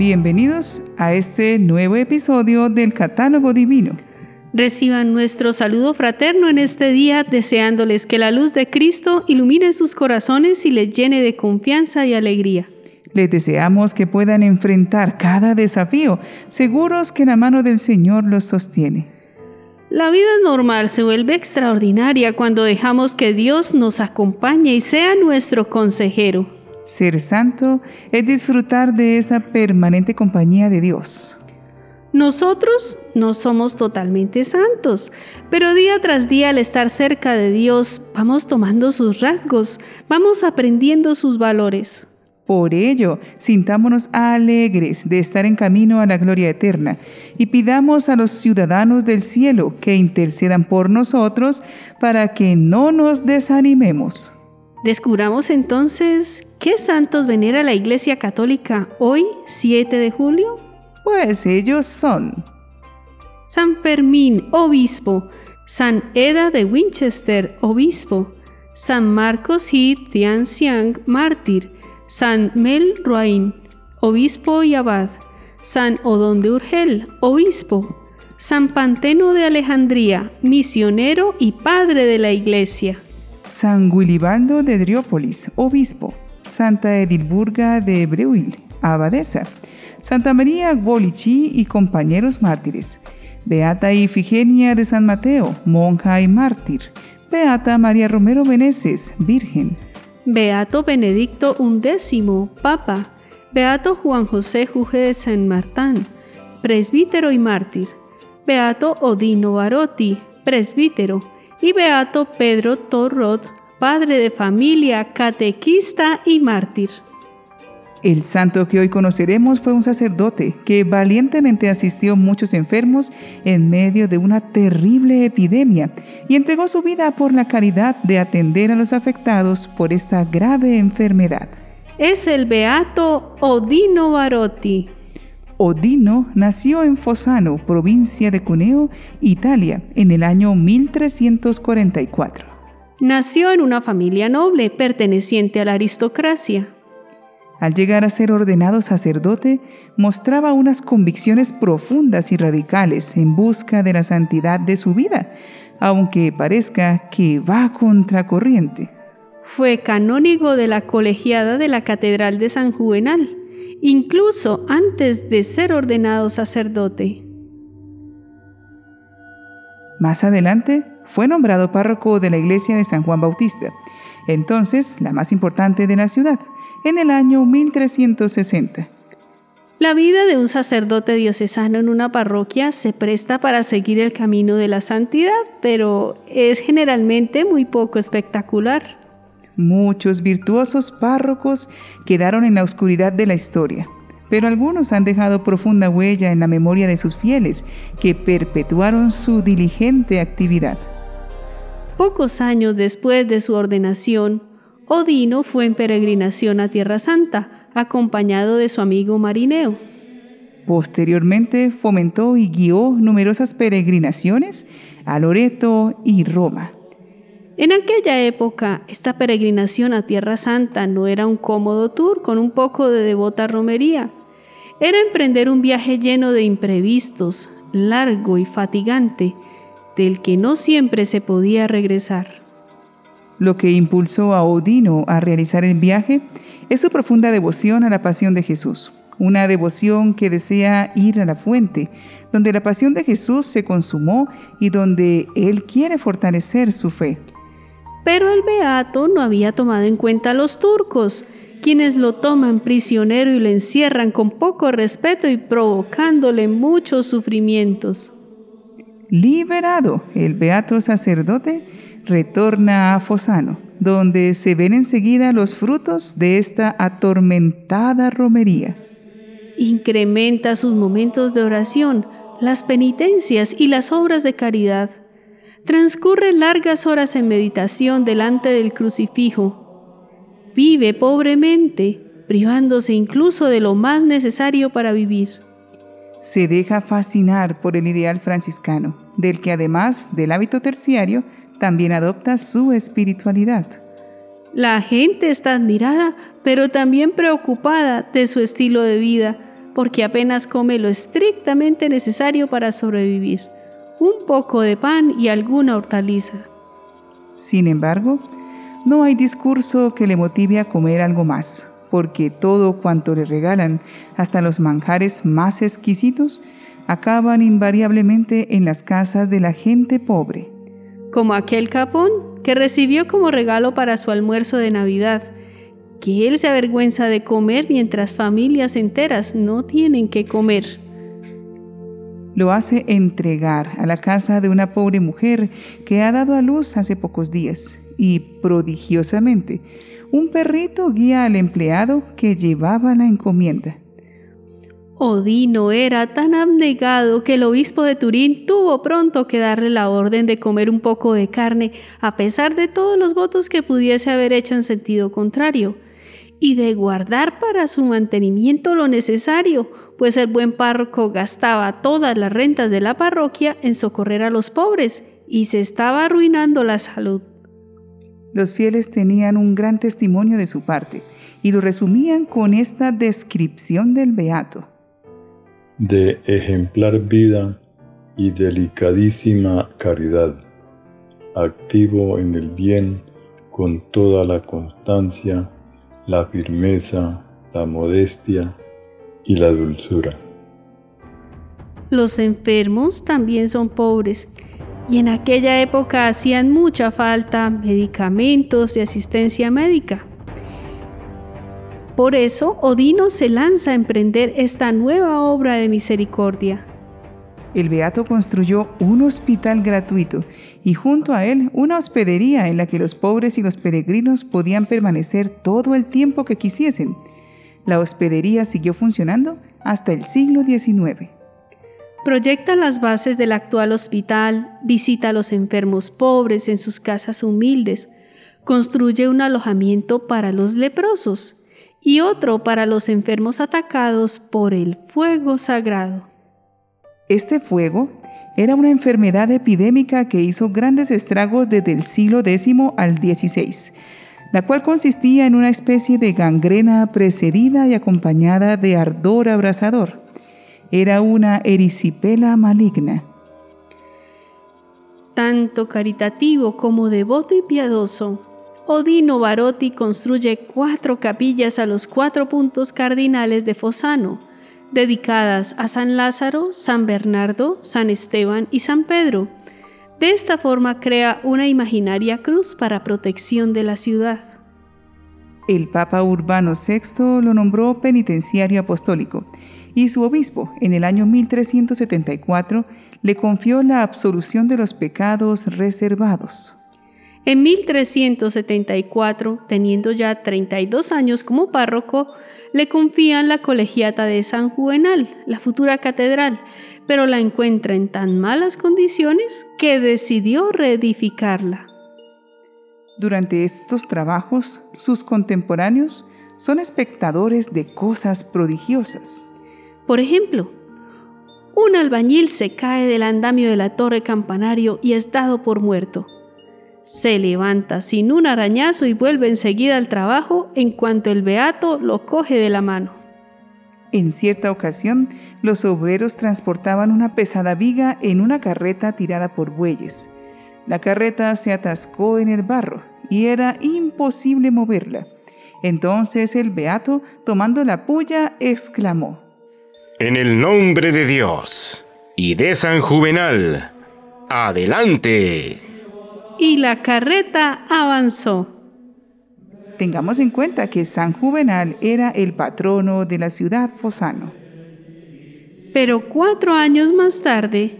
Bienvenidos a este nuevo episodio del Catálogo Divino. Reciban nuestro saludo fraterno en este día, deseándoles que la luz de Cristo ilumine sus corazones y les llene de confianza y alegría. Les deseamos que puedan enfrentar cada desafío, seguros que la mano del Señor los sostiene. La vida normal se vuelve extraordinaria cuando dejamos que Dios nos acompañe y sea nuestro consejero. Ser santo es disfrutar de esa permanente compañía de Dios. Nosotros no somos totalmente santos, pero día tras día al estar cerca de Dios vamos tomando sus rasgos, vamos aprendiendo sus valores. Por ello, sintámonos alegres de estar en camino a la gloria eterna y pidamos a los ciudadanos del cielo que intercedan por nosotros para que no nos desanimemos. Descubramos entonces qué santos venera la Iglesia Católica hoy, 7 de julio. Pues ellos son San Fermín, obispo, San Eda de Winchester, obispo, San Marcos He Tianxiang, mártir, San Mel Ruain, obispo y abad, San Odón de Urgel, obispo, San Panteno de Alejandría, misionero y padre de la Iglesia. San Guilibaldo de Driópolis, obispo, Santa Edilburga de Breuil, abadesa, Santa María Bolichi y compañeros mártires, Beata Ifigenia de San Mateo, monja y mártir, Beata María Romero Beneses, virgen, Beato Benedicto XI, Papa, Beato Juan José Juge de San Martán, presbítero y mártir, Beato Odino Barotti, presbítero, y Beato Pedro Torrot, padre de familia, catequista y mártir. El santo que hoy conoceremos fue un sacerdote que valientemente asistió a muchos enfermos en medio de una terrible epidemia y entregó su vida por la caridad de atender a los afectados por esta grave enfermedad. Es el beato Odino Barotti. Odino nació en Fossano, provincia de Cuneo, Italia, en el año 1344. Nació en una familia noble perteneciente a la aristocracia. Al llegar a ser ordenado sacerdote, mostraba unas convicciones profundas y radicales en busca de la santidad de su vida, aunque parezca que va contracorriente. Fue canónigo de la colegiada de la Catedral de San Juvenal, incluso antes de ser ordenado sacerdote. Más adelante, fue nombrado párroco de la iglesia de San Juan Bautista, entonces la más importante de la ciudad, en el año 1360. La vida de un sacerdote diocesano en una parroquia se presta para seguir el camino de la santidad, pero es generalmente muy poco espectacular. Muchos virtuosos párrocos quedaron en la oscuridad de la historia, pero algunos han dejado profunda huella en la memoria de sus fieles, que perpetuaron su diligente actividad. Pocos años después de su ordenación, Odino fue en peregrinación a Tierra Santa, acompañado de su amigo Marineo. Posteriormente fomentó y guió numerosas peregrinaciones a Loreto y Roma. En aquella época, esta peregrinación a Tierra Santa no era un cómodo tour con un poco de devota romería. Era emprender un viaje lleno de imprevistos, largo y fatigante, del que no siempre se podía regresar. Lo que impulsó a Odino a realizar el viaje es su profunda devoción a la pasión de Jesús, una devoción que desea ir a la fuente, donde la pasión de Jesús se consumó y donde Él quiere fortalecer su fe. Pero el beato no había tomado en cuenta a los turcos, quienes lo toman prisionero y lo encierran con poco respeto y provocándole muchos sufrimientos. Liberado, el beato sacerdote retorna a Fosano, donde se ven enseguida los frutos de esta atormentada romería. Incrementa sus momentos de oración, las penitencias y las obras de caridad. Transcurre largas horas en meditación delante del crucifijo. Vive pobremente, privándose incluso de lo más necesario para vivir se deja fascinar por el ideal franciscano, del que además del hábito terciario, también adopta su espiritualidad. La gente está admirada, pero también preocupada de su estilo de vida, porque apenas come lo estrictamente necesario para sobrevivir, un poco de pan y alguna hortaliza. Sin embargo, no hay discurso que le motive a comer algo más, porque todo cuanto le regalan, hasta los manjares más exquisitos, acaban invariablemente en las casas de la gente pobre. Como aquel capón que recibió como regalo para su almuerzo de Navidad, que él se avergüenza de comer mientras familias enteras no tienen que comer. Lo hace entregar a la casa de una pobre mujer que ha dado a luz hace pocos días y prodigiosamente un perrito guía al empleado que llevaba la encomienda. Odino era tan abnegado que el obispo de Turín tuvo pronto que darle la orden de comer un poco de carne, a pesar de todos los votos que pudiese haber hecho en sentido contrario, y de guardar para su mantenimiento lo necesario, pues el buen párroco gastaba todas las rentas de la parroquia en socorrer a los pobres y se estaba arruinando la salud. Los fieles tenían un gran testimonio de su parte y lo resumían con esta descripción del beato de ejemplar vida y delicadísima caridad, activo en el bien con toda la constancia, la firmeza, la modestia y la dulzura. Los enfermos también son pobres y en aquella época hacían mucha falta medicamentos y asistencia médica. Por eso, Odino se lanza a emprender esta nueva obra de misericordia. El Beato construyó un hospital gratuito y junto a él una hospedería en la que los pobres y los peregrinos podían permanecer todo el tiempo que quisiesen. La hospedería siguió funcionando hasta el siglo XIX. Proyecta las bases del actual hospital, visita a los enfermos pobres en sus casas humildes, construye un alojamiento para los leprosos y otro para los enfermos atacados por el fuego sagrado. Este fuego era una enfermedad epidémica que hizo grandes estragos desde el siglo X al XVI, la cual consistía en una especie de gangrena precedida y acompañada de ardor abrasador. Era una erisipela maligna. Tanto caritativo como devoto y piadoso, Odino Barotti construye cuatro capillas a los cuatro puntos cardinales de Fosano, dedicadas a San Lázaro, San Bernardo, San Esteban y San Pedro. De esta forma crea una imaginaria cruz para protección de la ciudad. El Papa Urbano VI lo nombró penitenciario apostólico y su obispo, en el año 1374, le confió la absolución de los pecados reservados. En 1374, teniendo ya 32 años como párroco, le confían la colegiata de San Juvenal, la futura catedral, pero la encuentra en tan malas condiciones que decidió reedificarla. Durante estos trabajos, sus contemporáneos son espectadores de cosas prodigiosas. Por ejemplo, un albañil se cae del andamio de la torre campanario y es dado por muerto. Se levanta sin un arañazo y vuelve enseguida al trabajo en cuanto el beato lo coge de la mano. En cierta ocasión, los obreros transportaban una pesada viga en una carreta tirada por bueyes. La carreta se atascó en el barro y era imposible moverla. Entonces el beato, tomando la puya, exclamó, En el nombre de Dios y de San Juvenal, adelante y la carreta avanzó. Tengamos en cuenta que San Juvenal era el patrono de la ciudad Fosano. Pero cuatro años más tarde,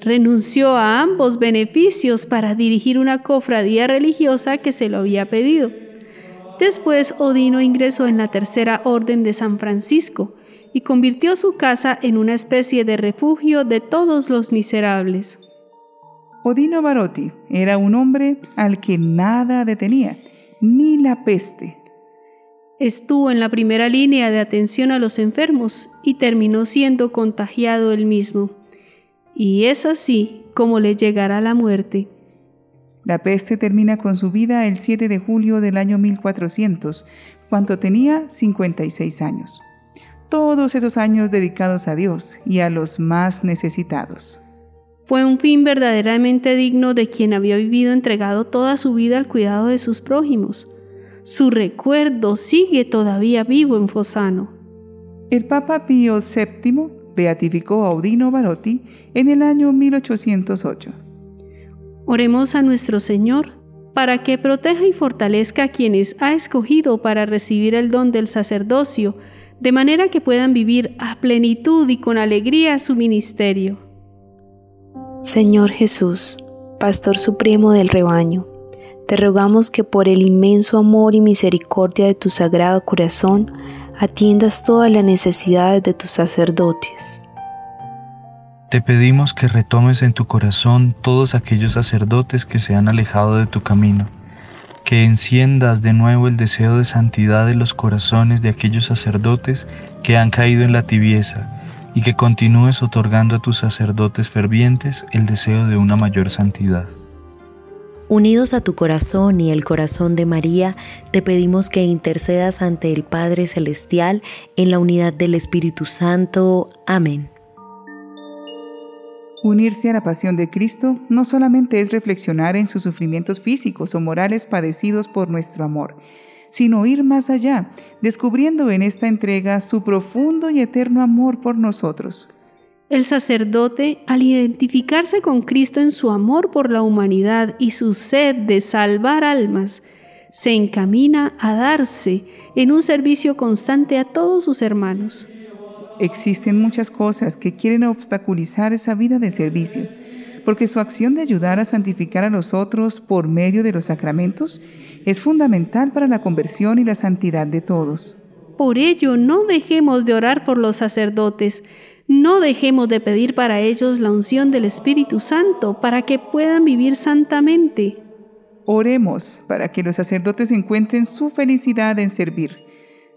renunció a ambos beneficios para dirigir una cofradía religiosa que se lo había pedido. Después Odino ingresó en la tercera orden de San Francisco y convirtió su casa en una especie de refugio de todos los miserables. Odino Barotti era un hombre al que nada detenía, ni la peste. Estuvo en la primera línea de atención a los enfermos y terminó siendo contagiado él mismo. Y es así como le llegará la muerte. La peste termina con su vida el 7 de julio del año 1400, cuando tenía 56 años. todos esos años dedicados a Dios y a los más necesitados. Fue un fin verdaderamente digno de quien había vivido entregado toda su vida al cuidado de sus prójimos. Su recuerdo sigue todavía vivo en Fosano. El Papa Pío VII beatificó a Odino Barotti en el año 1808. Oremos a nuestro Señor para que proteja y fortalezca a quienes ha escogido para recibir el don del sacerdocio, de manera que puedan vivir a plenitud y con alegría su ministerio. Señor Jesús, Pastor Supremo del rebaño, te rogamos que por el inmenso amor y misericordia de tu sagrado corazón atiendas todas las necesidades de tus sacerdotes. Te pedimos que retomes en tu corazón todos aquellos sacerdotes que se han alejado de tu camino, que enciendas de nuevo el deseo de santidad en los corazones de aquellos sacerdotes que han caído en la tibieza, y que continúes otorgando a tus sacerdotes fervientes el deseo de una mayor santidad. Unidos a tu corazón y el corazón de María, te pedimos que intercedas ante el Padre Celestial en la unidad del Espíritu Santo. Amén. Unirse a la pasión de Cristo no solamente es reflexionar en sus sufrimientos físicos o morales padecidos por nuestro amor, sino ir más allá, descubriendo en esta entrega su profundo y eterno amor por nosotros. El sacerdote, al identificarse con Cristo en su amor por la humanidad y su sed de salvar almas, se encamina a darse en un servicio constante a todos sus hermanos. Existen muchas cosas que quieren obstaculizar esa vida de servicio, porque su acción de ayudar a santificar a los otros por medio de los sacramentos es fundamental para la conversión y la santidad de todos. Por ello, no dejemos de orar por los sacerdotes, no dejemos de pedir para ellos la unción del Espíritu Santo para que puedan vivir santamente. Oremos para que los sacerdotes encuentren su felicidad en servir.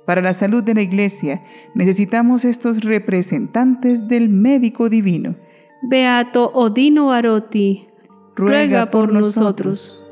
Para la salud de la Iglesia necesitamos estos representantes del médico divino. Beato Odino Arotti, ruega, por nosotros.